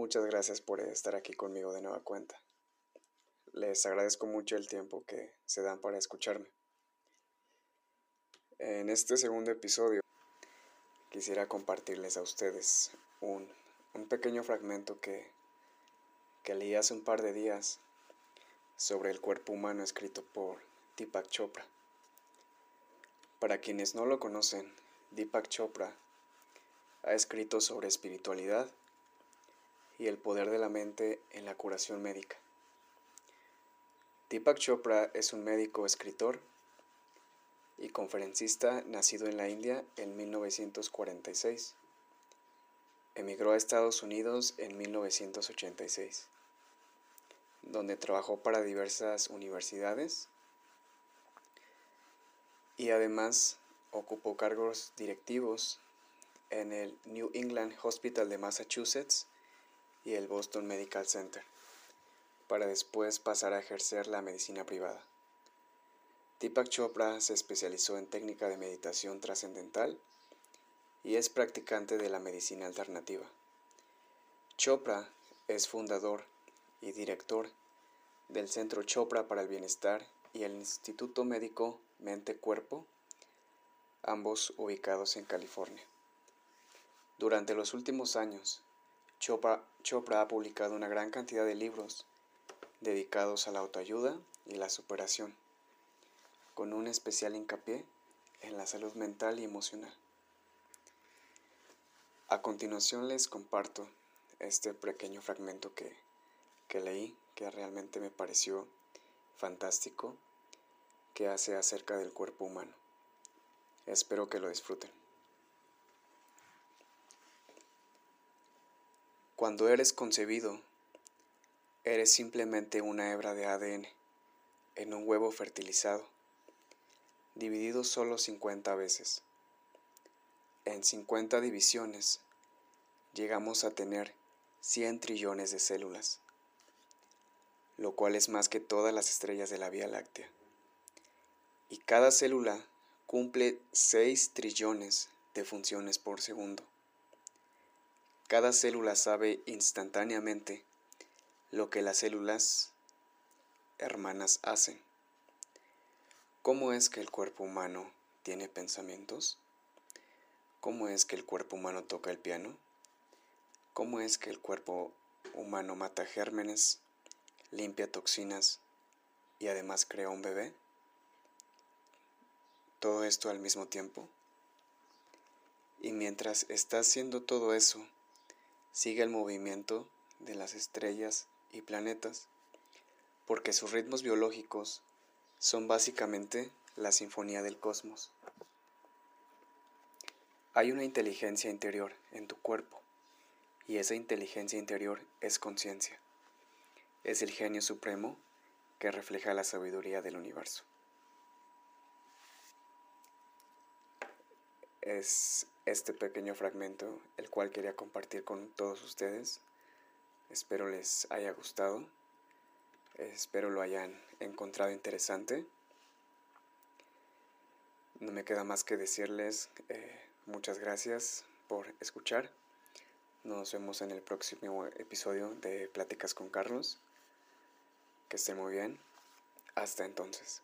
Muchas gracias por estar aquí conmigo de nueva cuenta. Les agradezco mucho el tiempo que se dan para escucharme. En este segundo episodio quisiera compartirles a ustedes un, pequeño fragmento que, que leí hace un par de días sobre el cuerpo humano escrito por Deepak Chopra. Para quienes no lo conocen, Deepak Chopra ha escrito sobre espiritualidad y el poder de la mente en la curación médica. Deepak Chopra es un médico escritor y conferencista nacido en la India en 1946. Emigró a Estados Unidos en 1986, donde trabajó para diversas universidades y además ocupó cargos directivos en el New England Hospital de Massachusetts y el Boston Medical Center, para después pasar a ejercer la medicina privada. Deepak Chopra se especializó en técnica de meditación trascendental y es practicante de la medicina alternativa. Chopra es fundador y director del Centro Chopra para el Bienestar y el Instituto Médico Mente-Cuerpo, ambos ubicados en California. Durante los últimos años, Chopra, ha publicado una gran cantidad de libros dedicados a la autoayuda y la superación, con un especial hincapié en la salud mental y emocional. A continuación les comparto este pequeño fragmento que, que leí, que realmente me pareció fantástico, que hace acerca del cuerpo humano. Espero que lo disfruten. Cuando eres concebido, eres simplemente una hebra de ADN en un huevo fertilizado, dividido solo 50 veces. En 50 divisiones llegamos a tener 100 trillones de células, lo cual es más que todas las estrellas de la Vía Láctea. Y cada célula cumple 6 trillones de funciones por segundo. Cada célula sabe instantáneamente lo que las células hermanas hacen. ¿Cómo es que el cuerpo humano tiene pensamientos? ¿Cómo es que el cuerpo humano toca el piano? ¿Cómo es que el cuerpo humano mata gérmenes, limpia toxinas y además crea un bebé? Todo esto al mismo tiempo. Y mientras está haciendo todo eso, sigue el movimiento de las estrellas y planetas, porque sus ritmos biológicos son básicamente la sinfonía del cosmos. Hay una inteligencia interior en tu cuerpo, y esa inteligencia interior es conciencia. Es el genio supremo que refleja la sabiduría del universo. Es este pequeño fragmento el cual quería compartir con todos ustedes. Espero les haya gustado. Espero lo hayan encontrado interesante. No me queda más que decirles eh, muchas gracias por escuchar. Nos vemos en el próximo episodio de Pláticas con Carlos. Que estén muy bien. Hasta entonces.